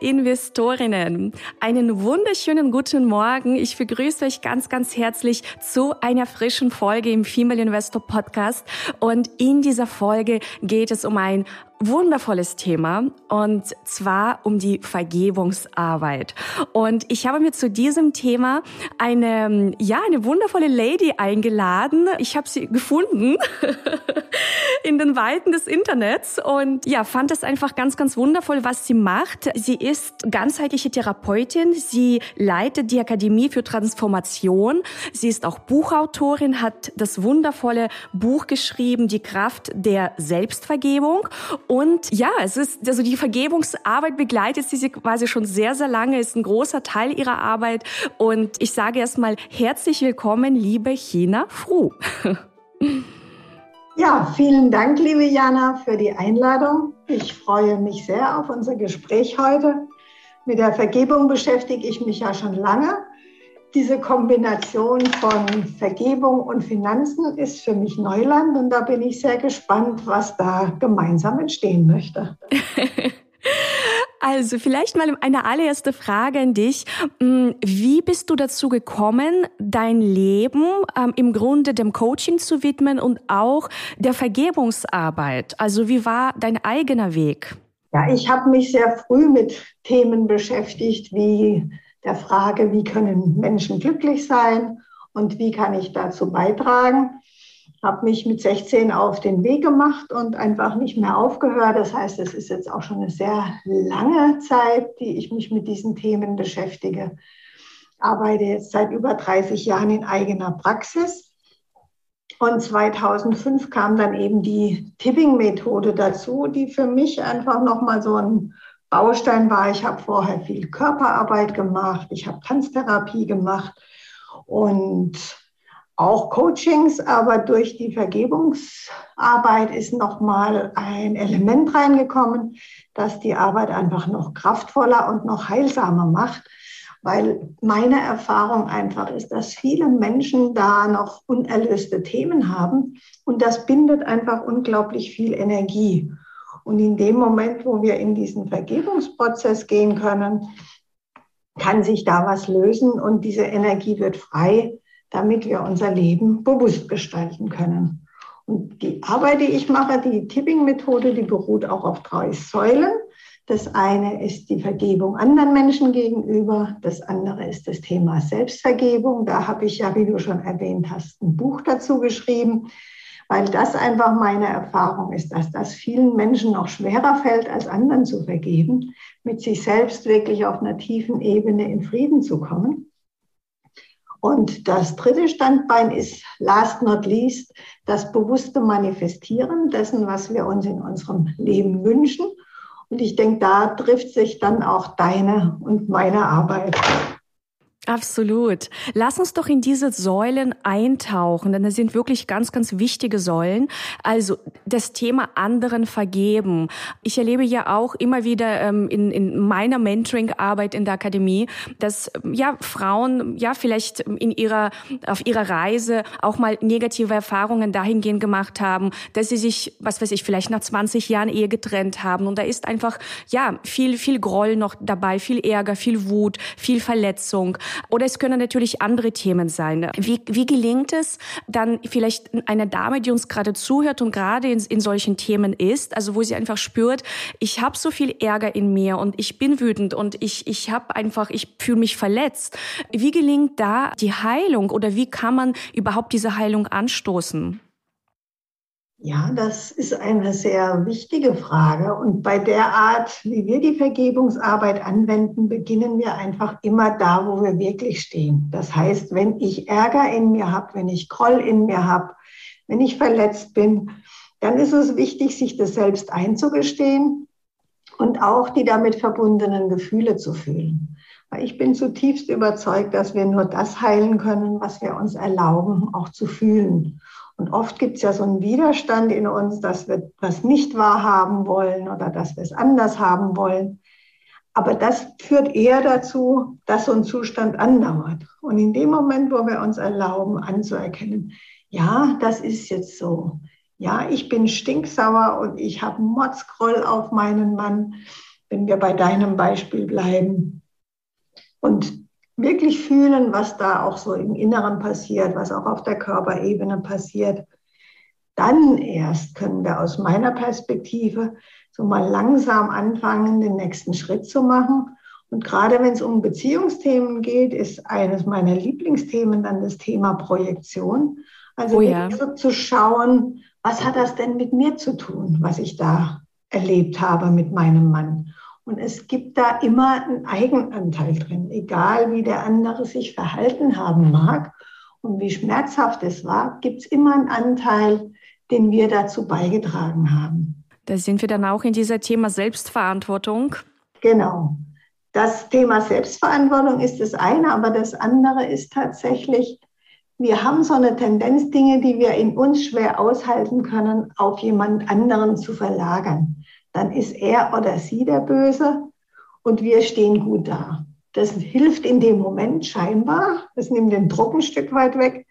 Investorinnen, einen wunderschönen guten Morgen. Ich begrüße euch ganz, ganz herzlich zu einer frischen Folge im Female Investor Podcast. Und in dieser Folge geht es um ein wundervolles Thema und zwar um die Vergebungsarbeit. Und ich habe mir zu diesem Thema eine, ja, eine wundervolle Lady eingeladen. Ich habe sie gefunden in den Weiten des Internets und ja, fand es einfach ganz, ganz wundervoll, was sie macht. Sie ist ganzheitliche Therapeutin. Sie leitet die Akademie für Transformation. Sie ist auch Buchautorin, hat das wundervolle Buch geschrieben, Die Kraft der Selbstvergebung und ja, es ist, also die Vergebungsarbeit begleitet sie quasi schon sehr, sehr lange, ist ein großer Teil ihrer Arbeit. Und ich sage erstmal herzlich willkommen, liebe China Fru. Ja, vielen Dank, liebe Jana, für die Einladung. Ich freue mich sehr auf unser Gespräch heute. Mit der Vergebung beschäftige ich mich ja schon lange diese Kombination von Vergebung und Finanzen ist für mich Neuland und da bin ich sehr gespannt, was da gemeinsam entstehen möchte. Also vielleicht mal eine allererste Frage an dich. Mm, wie bist du dazu gekommen, dein Leben ähm, im Grunde dem Coaching zu widmen und auch der Vergebungsarbeit? Also wie war dein eigener Weg? Ja, ich habe mich sehr früh mit Themen beschäftigt wie der Frage, wie können Menschen glücklich sein und wie kann ich dazu beitragen. Habe mich mit 16 auf den Weg gemacht und einfach nicht mehr aufgehört. Das heißt, es ist jetzt auch schon eine sehr lange Zeit, die ich mich mit diesen Themen beschäftige. Arbeite jetzt seit über 30 Jahren in eigener Praxis. Und 2005 kam dann eben die Tipping-Methode dazu, die für mich einfach nochmal so ein Baustein war, ich habe vorher viel Körperarbeit gemacht, ich habe Tanztherapie gemacht und auch Coachings, aber durch die Vergebungsarbeit ist nochmal ein Element reingekommen, das die Arbeit einfach noch kraftvoller und noch heilsamer macht, weil meine Erfahrung einfach ist, dass viele Menschen da noch unerlöste Themen haben und das bindet einfach unglaublich viel Energie. Und in dem Moment, wo wir in diesen Vergebungsprozess gehen können, kann sich da was lösen und diese Energie wird frei, damit wir unser Leben bewusst gestalten können. Und die Arbeit, die ich mache, die Tipping-Methode, die beruht auch auf drei Säulen. Das eine ist die Vergebung anderen Menschen gegenüber. Das andere ist das Thema Selbstvergebung. Da habe ich ja, wie du schon erwähnt hast, ein Buch dazu geschrieben weil das einfach meine Erfahrung ist, dass das vielen Menschen noch schwerer fällt, als anderen zu vergeben, mit sich selbst wirklich auf einer tiefen Ebene in Frieden zu kommen. Und das dritte Standbein ist, last not least, das bewusste Manifestieren dessen, was wir uns in unserem Leben wünschen. Und ich denke, da trifft sich dann auch deine und meine Arbeit. Absolut. Lass uns doch in diese Säulen eintauchen, denn das sind wirklich ganz, ganz wichtige Säulen. Also das Thema anderen vergeben. Ich erlebe ja auch immer wieder ähm, in, in meiner Mentoring-Arbeit in der Akademie, dass ja Frauen ja vielleicht in ihrer auf ihrer Reise auch mal negative Erfahrungen dahingehend gemacht haben, dass sie sich, was weiß ich, vielleicht nach 20 Jahren Ehe getrennt haben und da ist einfach ja viel viel Groll noch dabei, viel Ärger, viel Wut, viel Verletzung. Oder es können natürlich andere Themen sein. Wie, wie gelingt es dann vielleicht einer Dame, die uns gerade zuhört und gerade in, in solchen Themen ist, also wo sie einfach spürt, ich habe so viel Ärger in mir und ich bin wütend und ich, ich habe einfach, ich fühle mich verletzt. Wie gelingt da die Heilung oder wie kann man überhaupt diese Heilung anstoßen? Ja, das ist eine sehr wichtige Frage. Und bei der Art, wie wir die Vergebungsarbeit anwenden, beginnen wir einfach immer da, wo wir wirklich stehen. Das heißt, wenn ich Ärger in mir habe, wenn ich Groll in mir habe, wenn ich verletzt bin, dann ist es wichtig, sich das selbst einzugestehen und auch die damit verbundenen Gefühle zu fühlen. Weil ich bin zutiefst überzeugt, dass wir nur das heilen können, was wir uns erlauben, auch zu fühlen. Und oft gibt es ja so einen Widerstand in uns, dass wir was nicht wahrhaben wollen oder dass wir es anders haben wollen. Aber das führt eher dazu, dass so ein Zustand andauert. Und in dem Moment, wo wir uns erlauben anzuerkennen, ja, das ist jetzt so. Ja, ich bin stinksauer und ich habe Motzgroll auf meinen Mann, wenn wir bei deinem Beispiel bleiben. Und wirklich fühlen, was da auch so im Inneren passiert, was auch auf der Körperebene passiert. Dann erst können wir aus meiner Perspektive so mal langsam anfangen, den nächsten Schritt zu machen. Und gerade wenn es um Beziehungsthemen geht, ist eines meiner Lieblingsthemen dann das Thema Projektion. Also oh ja. so zu schauen, was hat das denn mit mir zu tun, was ich da erlebt habe mit meinem Mann. Und es gibt da immer einen Eigenanteil drin, egal wie der andere sich verhalten haben mag und wie schmerzhaft es war, gibt es immer einen Anteil, den wir dazu beigetragen haben. Da sind wir dann auch in dieser Thema Selbstverantwortung. Genau. Das Thema Selbstverantwortung ist das eine, aber das andere ist tatsächlich, wir haben so eine Tendenz, Dinge, die wir in uns schwer aushalten können, auf jemand anderen zu verlagern. Dann ist er oder sie der Böse und wir stehen gut da. Das hilft in dem Moment scheinbar. Das nimmt den Druck ein Stück weit weg.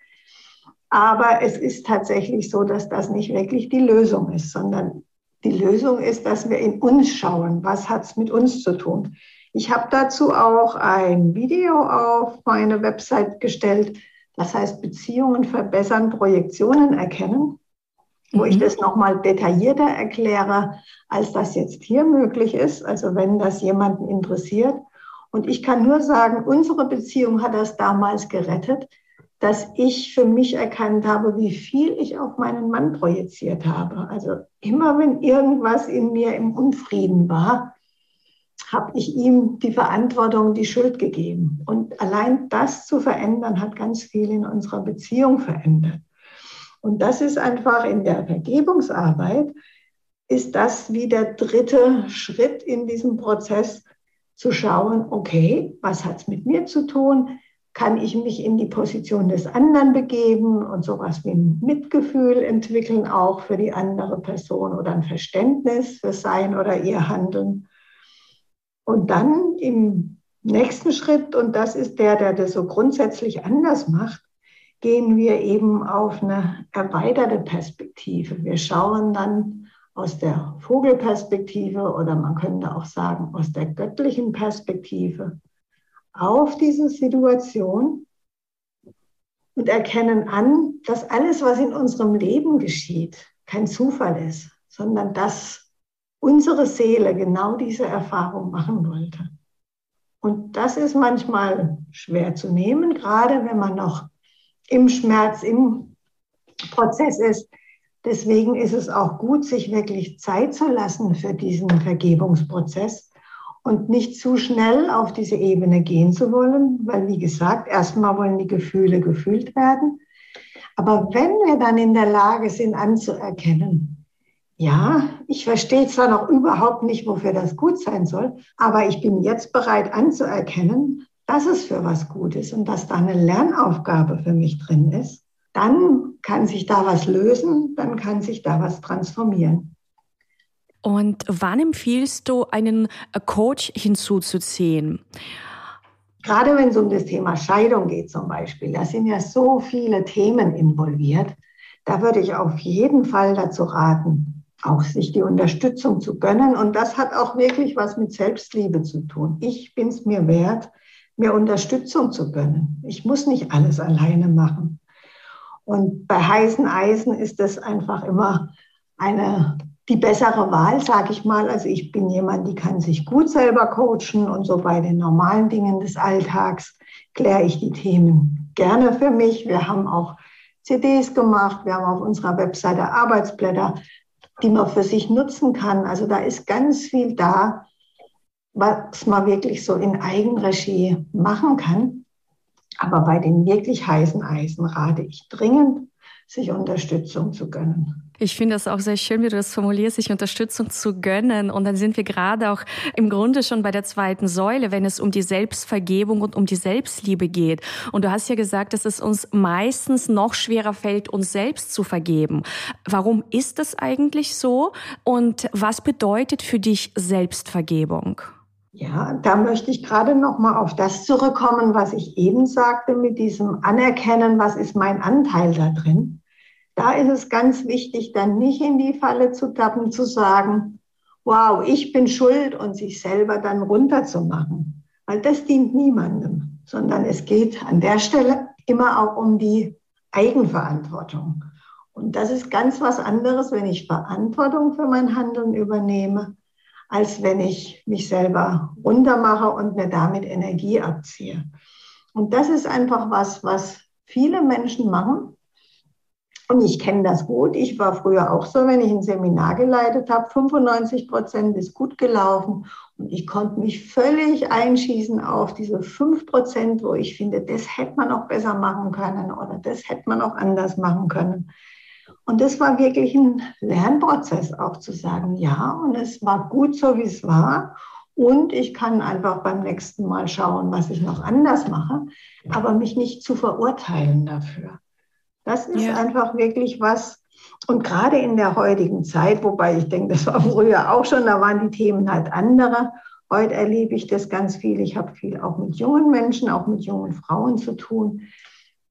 Aber es ist tatsächlich so, dass das nicht wirklich die Lösung ist, sondern die Lösung ist, dass wir in uns schauen. Was hat es mit uns zu tun? Ich habe dazu auch ein Video auf meine Website gestellt. Das heißt Beziehungen verbessern, Projektionen erkennen, wo mhm. ich das nochmal detaillierter erkläre, als das jetzt hier möglich ist. Also wenn das jemanden interessiert. Und ich kann nur sagen, unsere Beziehung hat das damals gerettet, dass ich für mich erkannt habe, wie viel ich auf meinen Mann projiziert habe. Also immer wenn irgendwas in mir im Unfrieden war, habe ich ihm die Verantwortung, die Schuld gegeben. Und allein das zu verändern, hat ganz viel in unserer Beziehung verändert. Und das ist einfach in der Vergebungsarbeit, ist das wie der dritte Schritt in diesem Prozess, zu schauen, okay, was hat es mit mir zu tun? Kann ich mich in die Position des anderen begeben und sowas wie ein Mitgefühl entwickeln, auch für die andere Person oder ein Verständnis für sein oder ihr Handeln? Und dann im nächsten Schritt, und das ist der, der das so grundsätzlich anders macht, gehen wir eben auf eine erweiterte Perspektive. Wir schauen dann aus der Vogelperspektive oder man könnte auch sagen aus der göttlichen Perspektive auf diese Situation und erkennen an, dass alles, was in unserem Leben geschieht, kein Zufall ist, sondern dass unsere Seele genau diese Erfahrung machen wollte. Und das ist manchmal schwer zu nehmen, gerade wenn man noch im Schmerz, im Prozess ist. Deswegen ist es auch gut, sich wirklich Zeit zu lassen für diesen Vergebungsprozess und nicht zu schnell auf diese Ebene gehen zu wollen, weil, wie gesagt, erstmal wollen die Gefühle gefühlt werden. Aber wenn wir dann in der Lage sind anzuerkennen, ja, ich verstehe zwar noch überhaupt nicht, wofür das gut sein soll, aber ich bin jetzt bereit anzuerkennen, dass es für was gut ist und dass da eine Lernaufgabe für mich drin ist. Dann kann sich da was lösen, dann kann sich da was transformieren. Und wann empfiehlst du, einen Coach hinzuzuziehen? Gerade wenn es um das Thema Scheidung geht zum Beispiel, da sind ja so viele Themen involviert. Da würde ich auf jeden Fall dazu raten, auch sich die Unterstützung zu gönnen. Und das hat auch wirklich was mit Selbstliebe zu tun. Ich bin es mir wert, mir Unterstützung zu gönnen. Ich muss nicht alles alleine machen. Und bei heißen Eisen ist das einfach immer eine, die bessere Wahl, sage ich mal. Also ich bin jemand, die kann sich gut selber coachen und so bei den normalen Dingen des Alltags kläre ich die Themen gerne für mich. Wir haben auch CDs gemacht, wir haben auf unserer Webseite Arbeitsblätter die man für sich nutzen kann. Also da ist ganz viel da, was man wirklich so in Eigenregie machen kann. Aber bei den wirklich heißen Eisen rate ich dringend, sich Unterstützung zu gönnen. Ich finde das auch sehr schön, wie du das formulierst, sich Unterstützung zu gönnen. Und dann sind wir gerade auch im Grunde schon bei der zweiten Säule, wenn es um die Selbstvergebung und um die Selbstliebe geht. Und du hast ja gesagt, dass es uns meistens noch schwerer fällt, uns selbst zu vergeben. Warum ist das eigentlich so? Und was bedeutet für dich Selbstvergebung? Ja, da möchte ich gerade noch mal auf das zurückkommen, was ich eben sagte mit diesem Anerkennen, was ist mein Anteil da drin? Da ist es ganz wichtig, dann nicht in die Falle zu tappen, zu sagen, wow, ich bin schuld und sich selber dann runterzumachen. Weil das dient niemandem, sondern es geht an der Stelle immer auch um die Eigenverantwortung. Und das ist ganz was anderes, wenn ich Verantwortung für mein Handeln übernehme, als wenn ich mich selber runtermache und mir damit Energie abziehe. Und das ist einfach was, was viele Menschen machen, und ich kenne das gut. Ich war früher auch so, wenn ich ein Seminar geleitet habe, 95 Prozent ist gut gelaufen. Und ich konnte mich völlig einschießen auf diese 5 Prozent, wo ich finde, das hätte man auch besser machen können oder das hätte man auch anders machen können. Und das war wirklich ein Lernprozess, auch zu sagen, ja, und es war gut so, wie es war. Und ich kann einfach beim nächsten Mal schauen, was ich noch anders mache, aber mich nicht zu verurteilen dafür. Das ist ja. einfach wirklich was. Und gerade in der heutigen Zeit, wobei ich denke, das war früher auch schon, da waren die Themen halt andere. Heute erlebe ich das ganz viel. Ich habe viel auch mit jungen Menschen, auch mit jungen Frauen zu tun,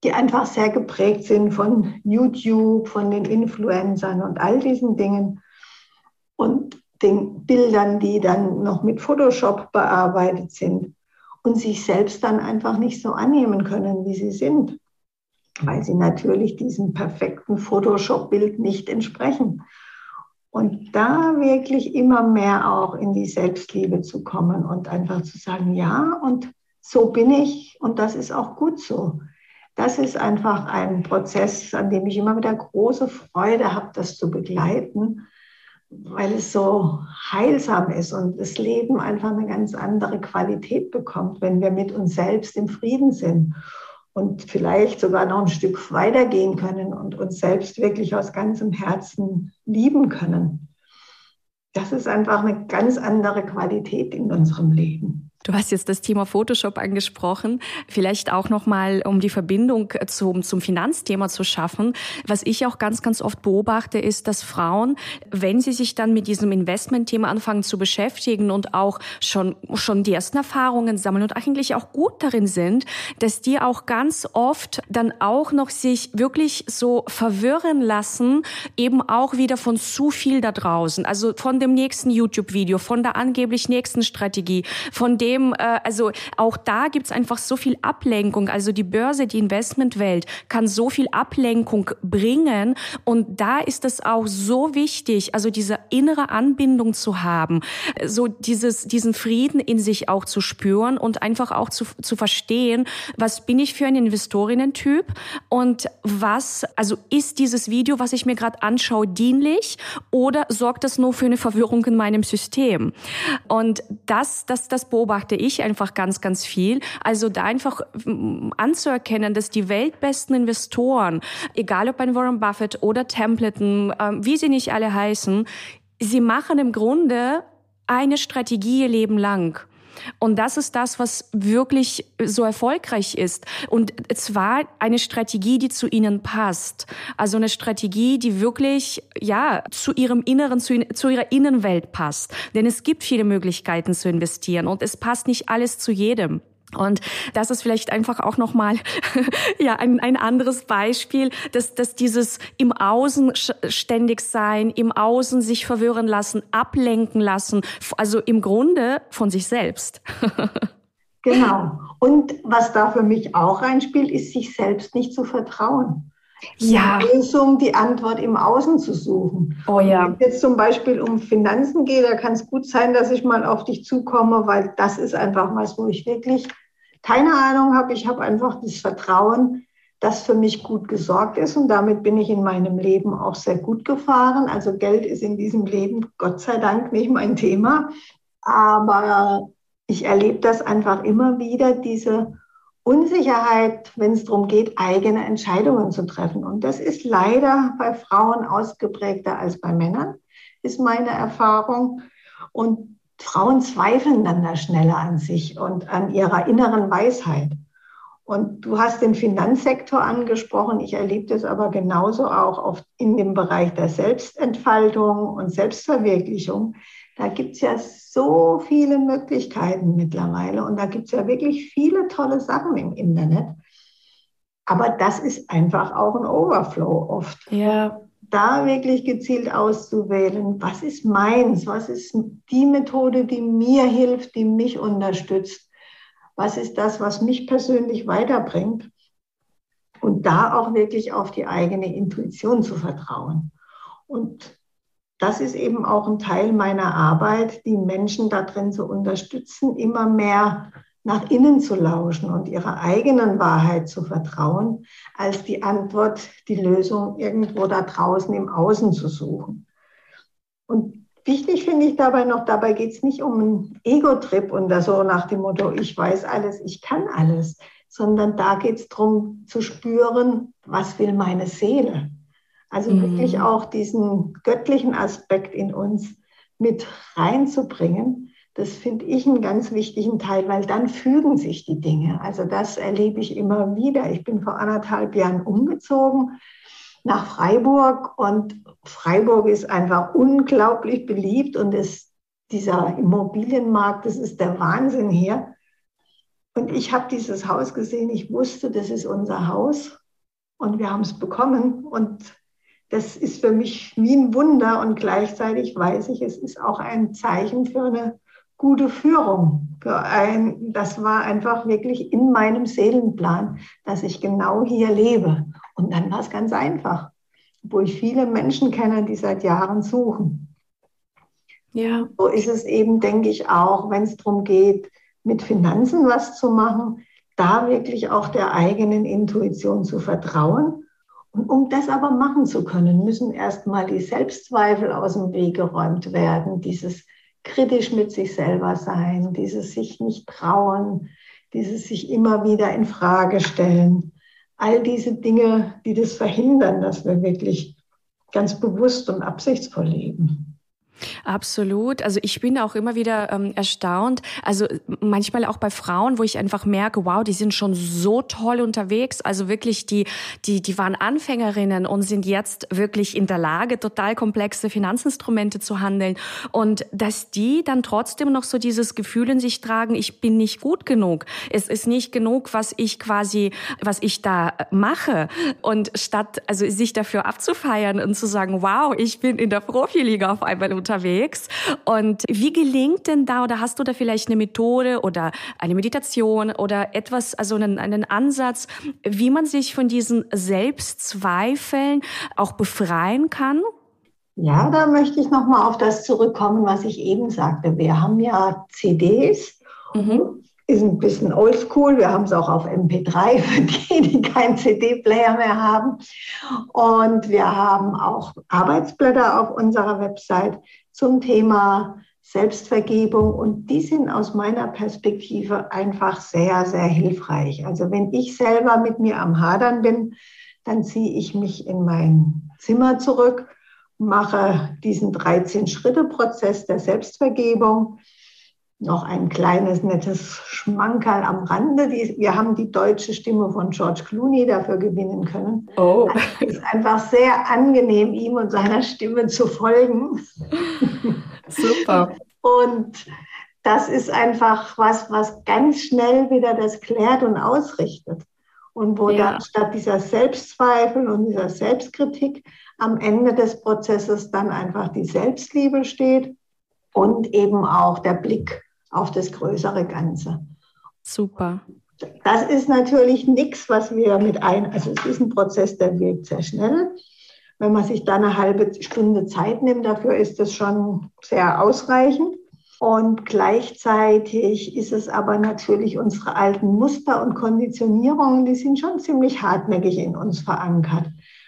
die einfach sehr geprägt sind von YouTube, von den Influencern und all diesen Dingen und den Bildern, die dann noch mit Photoshop bearbeitet sind und sich selbst dann einfach nicht so annehmen können, wie sie sind weil sie natürlich diesem perfekten Photoshop-Bild nicht entsprechen. Und da wirklich immer mehr auch in die Selbstliebe zu kommen und einfach zu sagen, ja, und so bin ich und das ist auch gut so. Das ist einfach ein Prozess, an dem ich immer wieder große Freude habe, das zu begleiten, weil es so heilsam ist und das Leben einfach eine ganz andere Qualität bekommt, wenn wir mit uns selbst im Frieden sind und vielleicht sogar noch ein Stück weitergehen können und uns selbst wirklich aus ganzem Herzen lieben können. Das ist einfach eine ganz andere Qualität in unserem Leben. Du hast jetzt das Thema Photoshop angesprochen. Vielleicht auch nochmal, um die Verbindung zum, zum Finanzthema zu schaffen. Was ich auch ganz, ganz oft beobachte, ist, dass Frauen, wenn sie sich dann mit diesem Investmentthema anfangen zu beschäftigen und auch schon, schon die ersten Erfahrungen sammeln und eigentlich auch gut darin sind, dass die auch ganz oft dann auch noch sich wirklich so verwirren lassen, eben auch wieder von zu viel da draußen. Also von dem nächsten YouTube-Video, von der angeblich nächsten Strategie, von dem Problem, äh, also auch da gibt's einfach so viel Ablenkung. Also die Börse, die Investmentwelt kann so viel Ablenkung bringen. Und da ist es auch so wichtig, also diese innere Anbindung zu haben, so dieses, diesen Frieden in sich auch zu spüren und einfach auch zu, zu verstehen, was bin ich für ein Investorinnen-Typ und was, also ist dieses Video, was ich mir gerade anschaue, dienlich oder sorgt das nur für eine Verwirrung in meinem System? Und das, das, das beobachte beobachte ich einfach ganz, ganz viel. Also da einfach mm, anzuerkennen, dass die weltbesten Investoren, egal ob ein Warren Buffett oder Templeton, ähm, wie sie nicht alle heißen, sie machen im Grunde eine Strategie ihr Leben lang. Und das ist das, was wirklich so erfolgreich ist. Und zwar eine Strategie, die zu ihnen passt. Also eine Strategie, die wirklich, ja, zu ihrem Inneren, zu, zu ihrer Innenwelt passt. Denn es gibt viele Möglichkeiten zu investieren und es passt nicht alles zu jedem. Und das ist vielleicht einfach auch nochmal ja, ein, ein anderes Beispiel, dass, dass dieses im Außen ständig sein, im Außen sich verwirren lassen, ablenken lassen, also im Grunde von sich selbst. genau. Und was da für mich auch reinspielt, ist, sich selbst nicht zu vertrauen. Ja. Die Lösung, die Antwort im Außen zu suchen. Oh ja. Wenn es jetzt zum Beispiel um Finanzen geht, da kann es gut sein, dass ich mal auf dich zukomme, weil das ist einfach was, wo ich wirklich keine Ahnung habe. Ich habe einfach das Vertrauen, dass für mich gut gesorgt ist und damit bin ich in meinem Leben auch sehr gut gefahren. Also Geld ist in diesem Leben Gott sei Dank nicht mein Thema, aber ich erlebe das einfach immer wieder, diese Unsicherheit, wenn es darum geht, eigene Entscheidungen zu treffen. Und das ist leider bei Frauen ausgeprägter als bei Männern, ist meine Erfahrung. Und Frauen zweifeln dann da schneller an sich und an ihrer inneren Weisheit. Und du hast den Finanzsektor angesprochen. Ich erlebe das aber genauso auch oft in dem Bereich der Selbstentfaltung und Selbstverwirklichung. Da gibt es ja so viele Möglichkeiten mittlerweile und da gibt es ja wirklich viele tolle Sachen im Internet. Aber das ist einfach auch ein Overflow oft. Ja. Da wirklich gezielt auszuwählen, was ist meins, was ist die Methode, die mir hilft, die mich unterstützt was ist das, was mich persönlich weiterbringt und da auch wirklich auf die eigene Intuition zu vertrauen. Und das ist eben auch ein Teil meiner Arbeit, die Menschen darin zu unterstützen, immer mehr nach innen zu lauschen und ihrer eigenen Wahrheit zu vertrauen, als die Antwort, die Lösung irgendwo da draußen im Außen zu suchen. Und Wichtig finde ich dabei noch, dabei geht es nicht um einen Ego-Trip und da so nach dem Motto, ich weiß alles, ich kann alles, sondern da geht es darum zu spüren, was will meine Seele. Also mhm. wirklich auch diesen göttlichen Aspekt in uns mit reinzubringen. Das finde ich einen ganz wichtigen Teil, weil dann fügen sich die Dinge. Also das erlebe ich immer wieder. Ich bin vor anderthalb Jahren umgezogen nach Freiburg und Freiburg ist einfach unglaublich beliebt und ist dieser Immobilienmarkt, das ist der Wahnsinn hier. Und ich habe dieses Haus gesehen, ich wusste, das ist unser Haus und wir haben es bekommen und das ist für mich wie ein Wunder und gleichzeitig weiß ich, es ist auch ein Zeichen für eine gute Führung. Für ein, das war einfach wirklich in meinem Seelenplan, dass ich genau hier lebe. Und dann war es ganz einfach, wo ich viele Menschen kenne, die seit Jahren suchen. Ja. So ist es eben, denke ich, auch, wenn es darum geht, mit Finanzen was zu machen, da wirklich auch der eigenen Intuition zu vertrauen. Und um das aber machen zu können, müssen erstmal die Selbstzweifel aus dem Weg geräumt werden, dieses kritisch mit sich selber sein, dieses sich nicht trauen, dieses sich immer wieder in Frage stellen all diese Dinge, die das verhindern, dass wir wirklich ganz bewusst und absichtsvoll leben. Absolut. Also ich bin auch immer wieder ähm, erstaunt. Also manchmal auch bei Frauen, wo ich einfach merke, wow, die sind schon so toll unterwegs. Also wirklich, die, die, die waren Anfängerinnen und sind jetzt wirklich in der Lage, total komplexe Finanzinstrumente zu handeln. Und dass die dann trotzdem noch so dieses Gefühl in sich tragen, ich bin nicht gut genug. Es ist nicht genug, was ich quasi, was ich da mache. Und statt, also sich dafür abzufeiern und zu sagen, wow, ich bin in der Profiliga auf einmal unterwegs. Und wie gelingt denn da oder hast du da vielleicht eine Methode oder eine Meditation oder etwas, also einen, einen Ansatz, wie man sich von diesen Selbstzweifeln auch befreien kann? Ja, da möchte ich nochmal auf das zurückkommen, was ich eben sagte. Wir haben ja CDs. Mhm. Ist ein bisschen oldschool. Wir haben es auch auf MP3 für die, die keinen CD-Player mehr haben. Und wir haben auch Arbeitsblätter auf unserer Website zum Thema Selbstvergebung und die sind aus meiner Perspektive einfach sehr, sehr hilfreich. Also wenn ich selber mit mir am Hadern bin, dann ziehe ich mich in mein Zimmer zurück, mache diesen 13-Schritte-Prozess der Selbstvergebung noch ein kleines, nettes Schmankerl am Rande. wir haben die deutsche Stimme von George Clooney dafür gewinnen können. Oh. Es ist einfach sehr angenehm, ihm und seiner Stimme zu folgen. Super. Und das ist einfach was, was ganz schnell wieder das klärt und ausrichtet. Und wo ja. dann statt dieser Selbstzweifel und dieser Selbstkritik am Ende des Prozesses dann einfach die Selbstliebe steht und eben auch der Blick auf das größere Ganze. Super. Das ist natürlich nichts, was wir mit ein, also es ist ein Prozess, der wirkt sehr schnell. Wenn man sich da eine halbe Stunde Zeit nimmt, dafür ist das schon sehr ausreichend. Und gleichzeitig ist es aber natürlich unsere alten Muster und Konditionierungen, die sind schon ziemlich hartnäckig in uns verankert.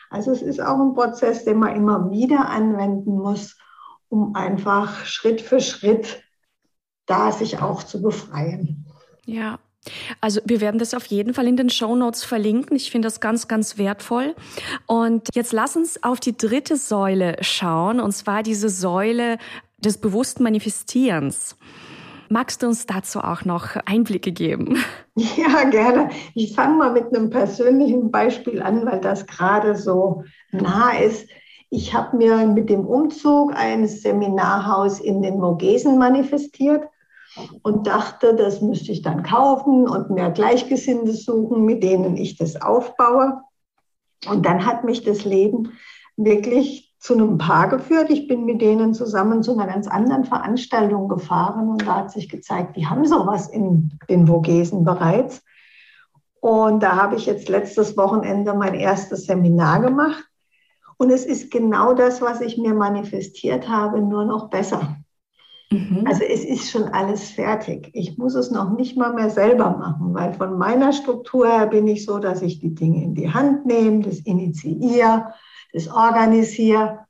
Also es ist auch ein Prozess, den man immer wieder anwenden muss, um einfach Schritt für Schritt da sich auch zu befreien. Ja. Also wir werden das auf jeden Fall in den Show Notes verlinken. Ich finde das ganz, ganz wertvoll. Und jetzt lass uns auf die dritte Säule schauen, und zwar diese Säule des bewussten Manifestierens. Magst du uns dazu auch noch Einblicke geben? Ja, gerne. Ich fange mal mit einem persönlichen Beispiel an, weil das gerade so nah ist. Ich habe mir mit dem Umzug ein Seminarhaus in den Vogesen manifestiert und dachte, das müsste ich dann kaufen und mehr Gleichgesinnte suchen, mit denen ich das aufbaue. Und dann hat mich das Leben wirklich zu einem Paar geführt. Ich bin mit denen zusammen zu einer ganz anderen Veranstaltung gefahren und da hat sich gezeigt, die haben sowas in den Vogesen bereits. Und da habe ich jetzt letztes Wochenende mein erstes Seminar gemacht. Und es ist genau das, was ich mir manifestiert habe, nur noch besser. Mhm. Also es ist schon alles fertig. Ich muss es noch nicht mal mehr selber machen, weil von meiner Struktur her bin ich so, dass ich die Dinge in die Hand nehme, das initiiere, das organisiere.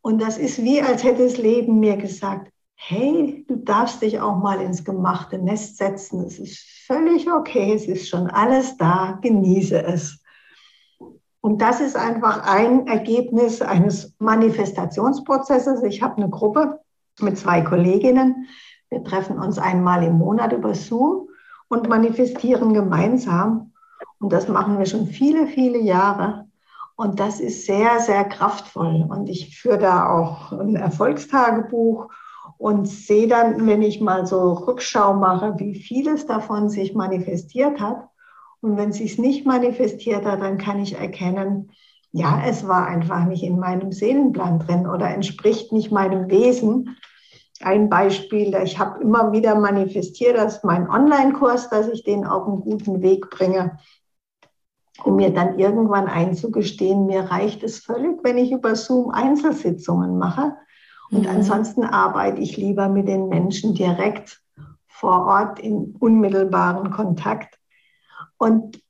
Und das ist wie, als hätte das Leben mir gesagt, hey, du darfst dich auch mal ins gemachte Nest setzen. Es ist völlig okay, es ist schon alles da, genieße es. Und das ist einfach ein Ergebnis eines Manifestationsprozesses. Ich habe eine Gruppe, mit zwei Kolleginnen. Wir treffen uns einmal im Monat über Zoom und manifestieren gemeinsam. Und das machen wir schon viele, viele Jahre. Und das ist sehr, sehr kraftvoll. Und ich führe da auch ein Erfolgstagebuch und sehe dann, wenn ich mal so Rückschau mache, wie vieles davon sich manifestiert hat. Und wenn es sich nicht manifestiert hat, dann kann ich erkennen, ja, es war einfach nicht in meinem Seelenplan drin oder entspricht nicht meinem Wesen. Ein Beispiel, ich habe immer wieder manifestiert, dass mein Online-Kurs, dass ich den auf einen guten Weg bringe, um mir dann irgendwann einzugestehen, mir reicht es völlig, wenn ich über Zoom Einzelsitzungen mache. Und mhm. ansonsten arbeite ich lieber mit den Menschen direkt vor Ort in unmittelbaren Kontakt. Und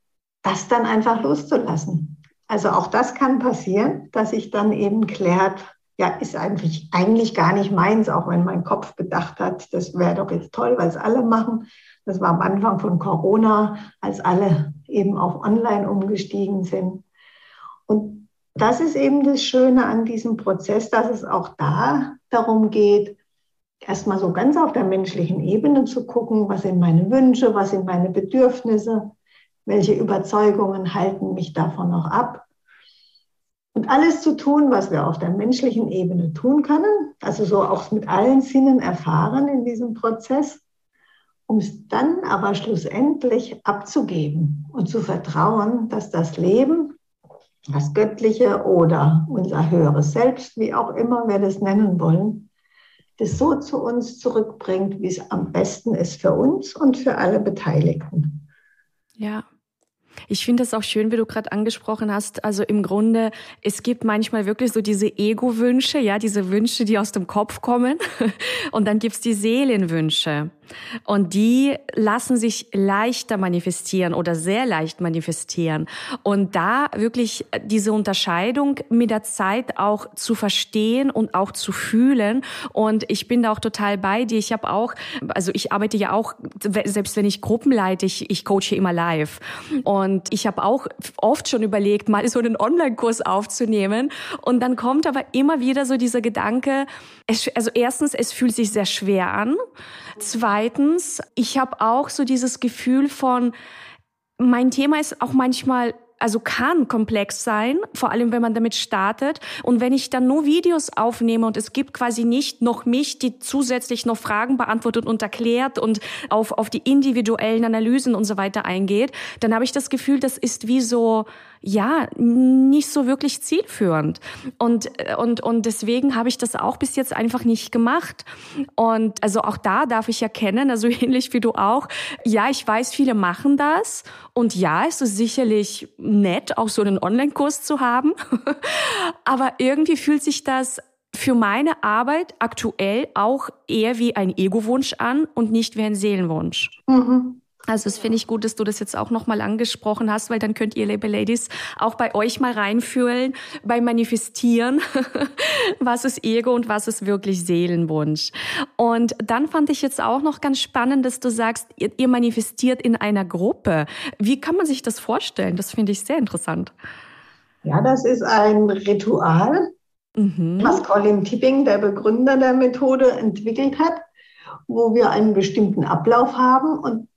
das dann einfach loszulassen. Also auch das kann passieren, dass sich dann eben klärt, ja, ist eigentlich, eigentlich gar nicht meins, auch wenn mein Kopf gedacht hat, das wäre doch jetzt toll, weil es alle machen. Das war am Anfang von Corona, als alle eben auf Online umgestiegen sind. Und das ist eben das Schöne an diesem Prozess, dass es auch da darum geht, erstmal so ganz auf der menschlichen Ebene zu gucken, was sind meine Wünsche, was sind meine Bedürfnisse, welche Überzeugungen halten mich davon noch ab? Und alles zu tun, was wir auf der menschlichen Ebene tun können, also so auch mit allen Sinnen erfahren in diesem Prozess, um es dann aber schlussendlich abzugeben und zu vertrauen, dass das Leben, das Göttliche oder unser höheres Selbst, wie auch immer wir das nennen wollen, das so zu uns zurückbringt, wie es am besten ist für uns und für alle Beteiligten. Ja, ich finde es auch schön, wie du gerade angesprochen hast. Also im Grunde, es gibt manchmal wirklich so diese Ego-Wünsche, ja, diese Wünsche, die aus dem Kopf kommen. Und dann gibt's die Seelenwünsche. Und die lassen sich leichter manifestieren oder sehr leicht manifestieren. Und da wirklich diese Unterscheidung mit der Zeit auch zu verstehen und auch zu fühlen. Und ich bin da auch total bei dir. Ich habe auch, also ich arbeite ja auch, selbst wenn ich Gruppen leite, ich, ich coache immer live. Und ich habe auch oft schon überlegt, mal so einen Online-Kurs aufzunehmen. Und dann kommt aber immer wieder so dieser Gedanke, es, also erstens, es fühlt sich sehr schwer an. Zweitens, ich habe auch so dieses Gefühl von, mein Thema ist auch manchmal also kann komplex sein, vor allem wenn man damit startet. Und wenn ich dann nur Videos aufnehme und es gibt quasi nicht noch mich, die zusätzlich noch Fragen beantwortet und erklärt und auf, auf die individuellen Analysen und so weiter eingeht, dann habe ich das Gefühl, das ist wie so, ja, nicht so wirklich zielführend. Und, und, und deswegen habe ich das auch bis jetzt einfach nicht gemacht. Und also auch da darf ich erkennen, also ähnlich wie du auch, ja, ich weiß, viele machen das. Und ja, es ist sicherlich nett, auch so einen Online-Kurs zu haben. Aber irgendwie fühlt sich das für meine Arbeit aktuell auch eher wie ein Ego-Wunsch an und nicht wie ein Seelenwunsch. Mhm. Also es finde ich gut, dass du das jetzt auch nochmal angesprochen hast, weil dann könnt ihr, liebe Ladies, auch bei euch mal reinfühlen, beim Manifestieren, was ist Ego und was ist wirklich Seelenwunsch. Und dann fand ich jetzt auch noch ganz spannend, dass du sagst, ihr, ihr manifestiert in einer Gruppe. Wie kann man sich das vorstellen? Das finde ich sehr interessant. Ja, das ist ein Ritual, mhm. was Colin Tipping, der Begründer der Methode, entwickelt hat, wo wir einen bestimmten Ablauf haben und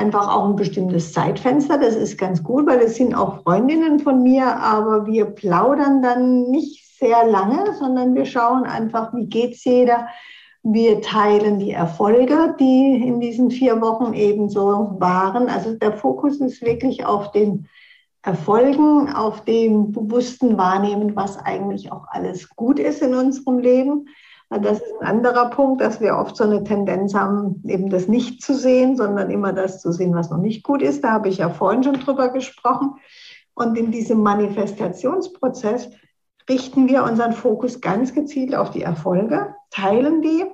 einfach auch ein bestimmtes Zeitfenster. Das ist ganz gut, weil es sind auch Freundinnen von mir, aber wir plaudern dann nicht sehr lange, sondern wir schauen einfach, wie geht's jeder. Wir teilen die Erfolge, die in diesen vier Wochen ebenso waren. Also der Fokus ist wirklich auf den Erfolgen, auf dem bewussten Wahrnehmen, was eigentlich auch alles gut ist in unserem Leben. Das ist ein anderer Punkt, dass wir oft so eine Tendenz haben, eben das nicht zu sehen, sondern immer das zu sehen, was noch nicht gut ist. Da habe ich ja vorhin schon drüber gesprochen. Und in diesem Manifestationsprozess richten wir unseren Fokus ganz gezielt auf die Erfolge, teilen die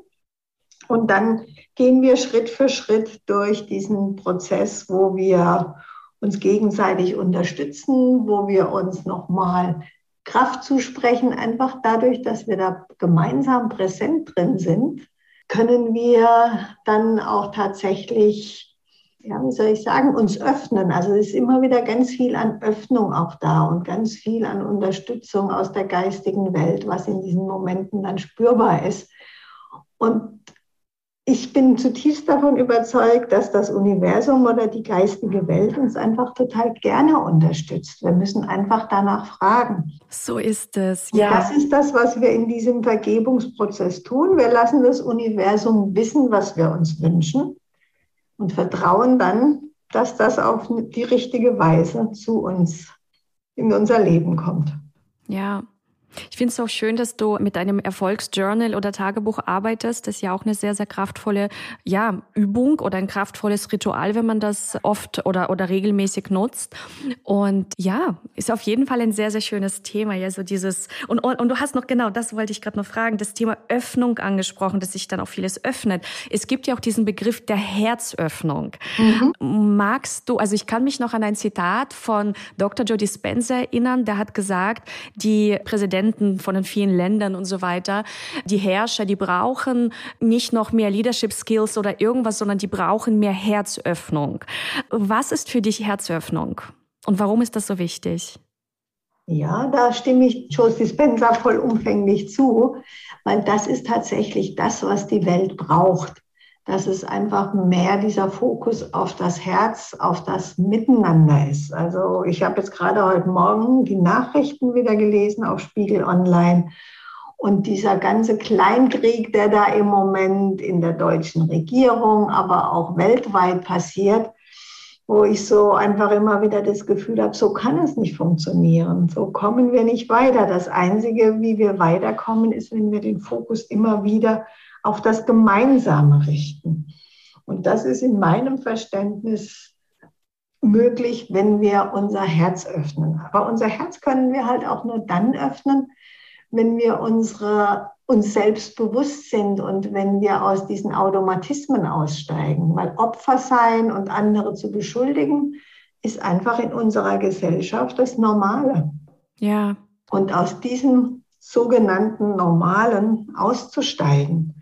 und dann gehen wir Schritt für Schritt durch diesen Prozess, wo wir uns gegenseitig unterstützen, wo wir uns nochmal Kraft zusprechen, einfach dadurch, dass wir da gemeinsam präsent drin sind, können wir dann auch tatsächlich, ja, wie soll ich sagen, uns öffnen. Also es ist immer wieder ganz viel an Öffnung auch da und ganz viel an Unterstützung aus der geistigen Welt, was in diesen Momenten dann spürbar ist. Und ich bin zutiefst davon überzeugt, dass das Universum oder die geistige Welt uns einfach total gerne unterstützt. Wir müssen einfach danach fragen. So ist es. Ja. Das ist das, was wir in diesem Vergebungsprozess tun. Wir lassen das Universum wissen, was wir uns wünschen und vertrauen dann, dass das auf die richtige Weise zu uns in unser Leben kommt. Ja, ich finde es auch schön, dass du mit einem Erfolgsjournal oder Tagebuch arbeitest. Das ist ja auch eine sehr, sehr kraftvolle ja, Übung oder ein kraftvolles Ritual, wenn man das oft oder, oder regelmäßig nutzt. Und ja, ist auf jeden Fall ein sehr, sehr schönes Thema. Ja, so dieses, und, und, und du hast noch, genau, das wollte ich gerade noch fragen, das Thema Öffnung angesprochen, dass sich dann auch vieles öffnet. Es gibt ja auch diesen Begriff der Herzöffnung. Mhm. Magst du, also ich kann mich noch an ein Zitat von Dr. Joe Dispenza erinnern, der hat gesagt, die Präsidentin Präsidenten von den vielen Ländern und so weiter. Die Herrscher, die brauchen nicht noch mehr Leadership Skills oder irgendwas, sondern die brauchen mehr Herzöffnung. Was ist für dich Herzöffnung? Und warum ist das so wichtig? Ja, da stimme ich Joe Dispenza vollumfänglich zu, weil das ist tatsächlich das, was die Welt braucht dass es einfach mehr dieser Fokus auf das Herz, auf das Miteinander ist. Also ich habe jetzt gerade heute Morgen die Nachrichten wieder gelesen auf Spiegel Online. Und dieser ganze Kleinkrieg, der da im Moment in der deutschen Regierung, aber auch weltweit passiert, wo ich so einfach immer wieder das Gefühl habe, so kann es nicht funktionieren. So kommen wir nicht weiter. Das Einzige, wie wir weiterkommen, ist, wenn wir den Fokus immer wieder auf das Gemeinsame richten. Und das ist in meinem Verständnis möglich, wenn wir unser Herz öffnen. Aber unser Herz können wir halt auch nur dann öffnen, wenn wir unsere, uns selbst bewusst sind und wenn wir aus diesen Automatismen aussteigen. Weil Opfer sein und andere zu beschuldigen, ist einfach in unserer Gesellschaft das Normale. Ja. Und aus diesem sogenannten Normalen auszusteigen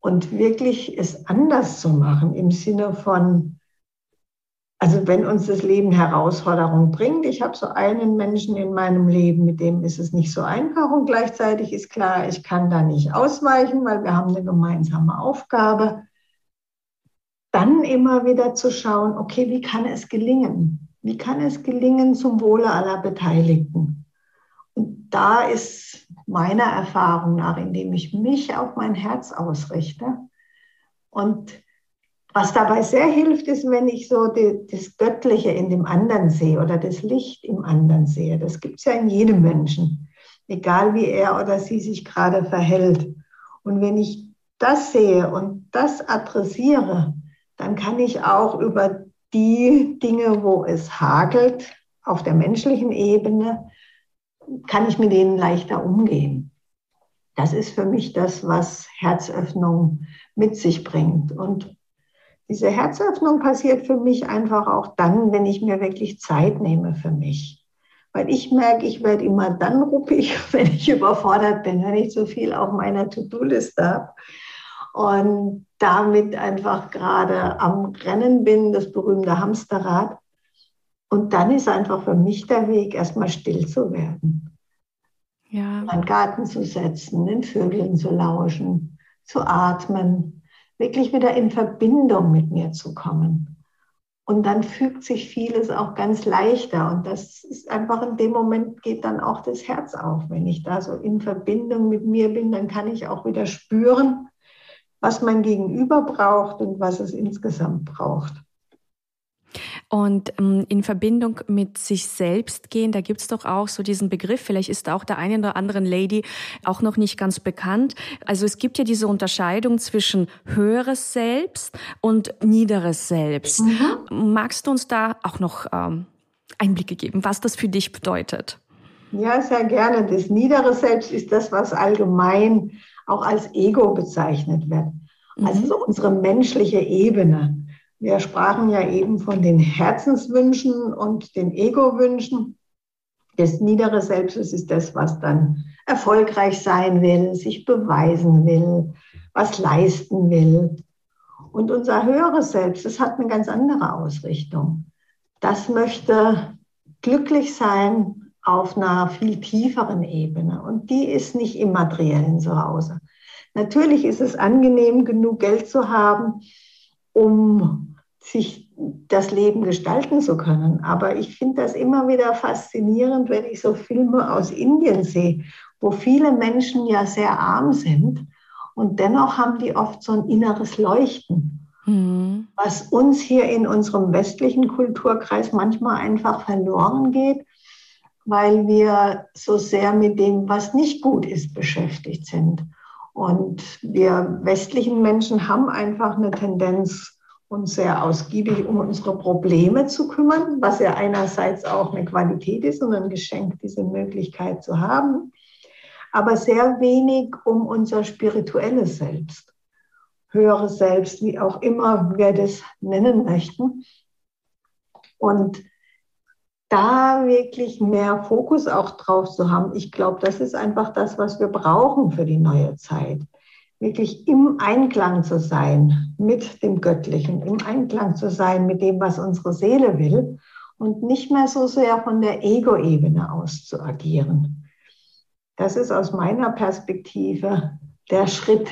und wirklich es anders zu machen im Sinne von, also wenn uns das Leben Herausforderungen bringt, ich habe so einen Menschen in meinem Leben, mit dem ist es nicht so einfach und gleichzeitig ist klar, ich kann da nicht ausweichen, weil wir haben eine gemeinsame Aufgabe. Dann immer wieder zu schauen, okay, wie kann es gelingen? Wie kann es gelingen zum Wohle aller Beteiligten? Und da ist meiner Erfahrung nach, indem ich mich auf mein Herz ausrichte. Und was dabei sehr hilft, ist, wenn ich so die, das Göttliche in dem anderen sehe oder das Licht im anderen sehe. Das gibt es ja in jedem Menschen, egal wie er oder sie sich gerade verhält. Und wenn ich das sehe und das adressiere, dann kann ich auch über die Dinge, wo es hagelt, auf der menschlichen Ebene, kann ich mit denen leichter umgehen. Das ist für mich das, was Herzöffnung mit sich bringt. Und diese Herzöffnung passiert für mich einfach auch dann, wenn ich mir wirklich Zeit nehme für mich. Weil ich merke, ich werde immer dann ruppig, wenn ich überfordert bin, wenn ich zu viel auf meiner To-Do-Liste habe und damit einfach gerade am Rennen bin, das berühmte Hamsterrad. Und dann ist einfach für mich der Weg, erstmal still zu werden. Ja. In den Garten zu setzen, den Vögeln zu lauschen, zu atmen, wirklich wieder in Verbindung mit mir zu kommen. Und dann fügt sich vieles auch ganz leichter. Und das ist einfach in dem Moment geht dann auch das Herz auf. Wenn ich da so in Verbindung mit mir bin, dann kann ich auch wieder spüren, was mein Gegenüber braucht und was es insgesamt braucht. Und ähm, in Verbindung mit sich selbst gehen, da gibt's doch auch so diesen Begriff, vielleicht ist auch der einen oder anderen Lady auch noch nicht ganz bekannt. Also es gibt ja diese Unterscheidung zwischen höheres Selbst und niederes Selbst. Mhm. Magst du uns da auch noch ähm, Einblicke geben, was das für dich bedeutet? Ja, sehr gerne. Das niedere Selbst ist das, was allgemein auch als Ego bezeichnet wird. Mhm. Also so unsere menschliche Ebene. Wir sprachen ja eben von den Herzenswünschen und den Ego-Wünschen. Das niedere Selbst ist das, was dann erfolgreich sein will, sich beweisen will, was leisten will. Und unser höheres Selbst, das hat eine ganz andere Ausrichtung. Das möchte glücklich sein auf einer viel tieferen Ebene. Und die ist nicht im materiellen Zuhause. Natürlich ist es angenehm, genug Geld zu haben, um sich das Leben gestalten zu können. Aber ich finde das immer wieder faszinierend, wenn ich so Filme aus Indien sehe, wo viele Menschen ja sehr arm sind und dennoch haben die oft so ein inneres Leuchten, mhm. was uns hier in unserem westlichen Kulturkreis manchmal einfach verloren geht, weil wir so sehr mit dem, was nicht gut ist, beschäftigt sind. Und wir westlichen Menschen haben einfach eine Tendenz, uns sehr ausgiebig um unsere Probleme zu kümmern, was ja einerseits auch eine Qualität ist und ein Geschenk, diese Möglichkeit zu haben, aber sehr wenig um unser spirituelles Selbst, höheres Selbst, wie auch immer wir das nennen möchten. Und da wirklich mehr Fokus auch drauf zu haben, ich glaube, das ist einfach das, was wir brauchen für die neue Zeit wirklich im Einklang zu sein mit dem Göttlichen, im Einklang zu sein mit dem, was unsere Seele will und nicht mehr so sehr von der Ego-Ebene aus zu agieren. Das ist aus meiner Perspektive der Schritt,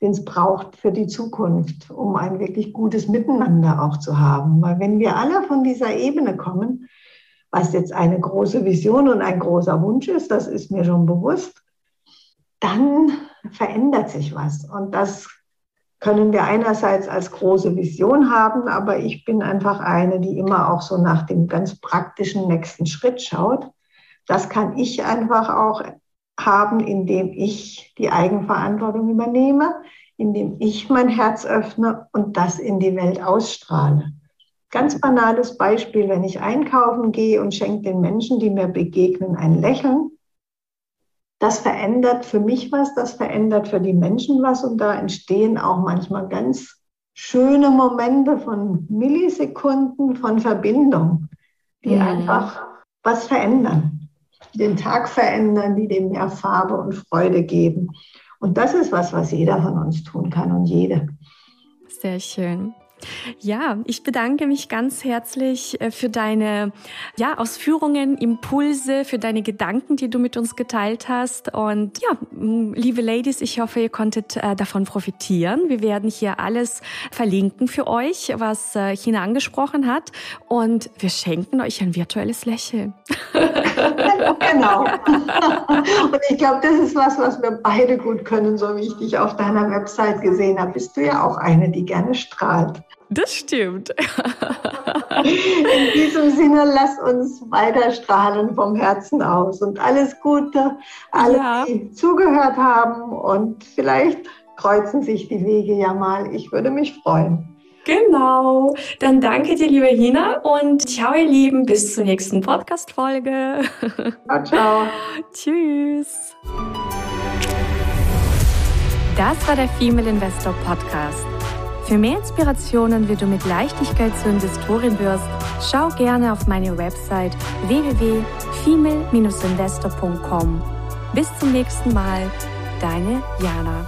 den es braucht für die Zukunft, um ein wirklich gutes Miteinander auch zu haben. Weil wenn wir alle von dieser Ebene kommen, was jetzt eine große Vision und ein großer Wunsch ist, das ist mir schon bewusst, dann verändert sich was. Und das können wir einerseits als große Vision haben, aber ich bin einfach eine, die immer auch so nach dem ganz praktischen nächsten Schritt schaut. Das kann ich einfach auch haben, indem ich die Eigenverantwortung übernehme, indem ich mein Herz öffne und das in die Welt ausstrahle. Ganz banales Beispiel, wenn ich einkaufen gehe und schenke den Menschen, die mir begegnen, ein Lächeln, das verändert für mich was, das verändert für die Menschen was und da entstehen auch manchmal ganz schöne Momente von Millisekunden von Verbindung, die mhm. einfach was verändern, den Tag verändern, die dem mehr Farbe und Freude geben. Und das ist was, was jeder von uns tun kann und jede. Sehr schön. Ja, ich bedanke mich ganz herzlich äh, für deine ja, Ausführungen, Impulse, für deine Gedanken, die du mit uns geteilt hast. Und ja, liebe Ladies, ich hoffe, ihr konntet äh, davon profitieren. Wir werden hier alles verlinken für euch, was äh, China angesprochen hat. Und wir schenken euch ein virtuelles Lächeln. genau. Und ich glaube, das ist was, was wir beide gut können, so wie ich dich auf deiner Website gesehen habe. Bist du ja auch eine, die gerne strahlt. Das stimmt. In diesem Sinne, lass uns weiter strahlen vom Herzen aus und alles Gute, alle, ja. die zugehört haben und vielleicht kreuzen sich die Wege ja mal. Ich würde mich freuen. Genau. Dann danke dir, liebe Hina und ciao, ihr Lieben. Bis zur nächsten Podcast-Folge. Ciao, ciao. Tschüss. Das war der Female Investor Podcast. Für mehr Inspirationen, wie du mit Leichtigkeit zur Investorin wirst, schau gerne auf meine Website www.female-investor.com. Bis zum nächsten Mal, deine Jana.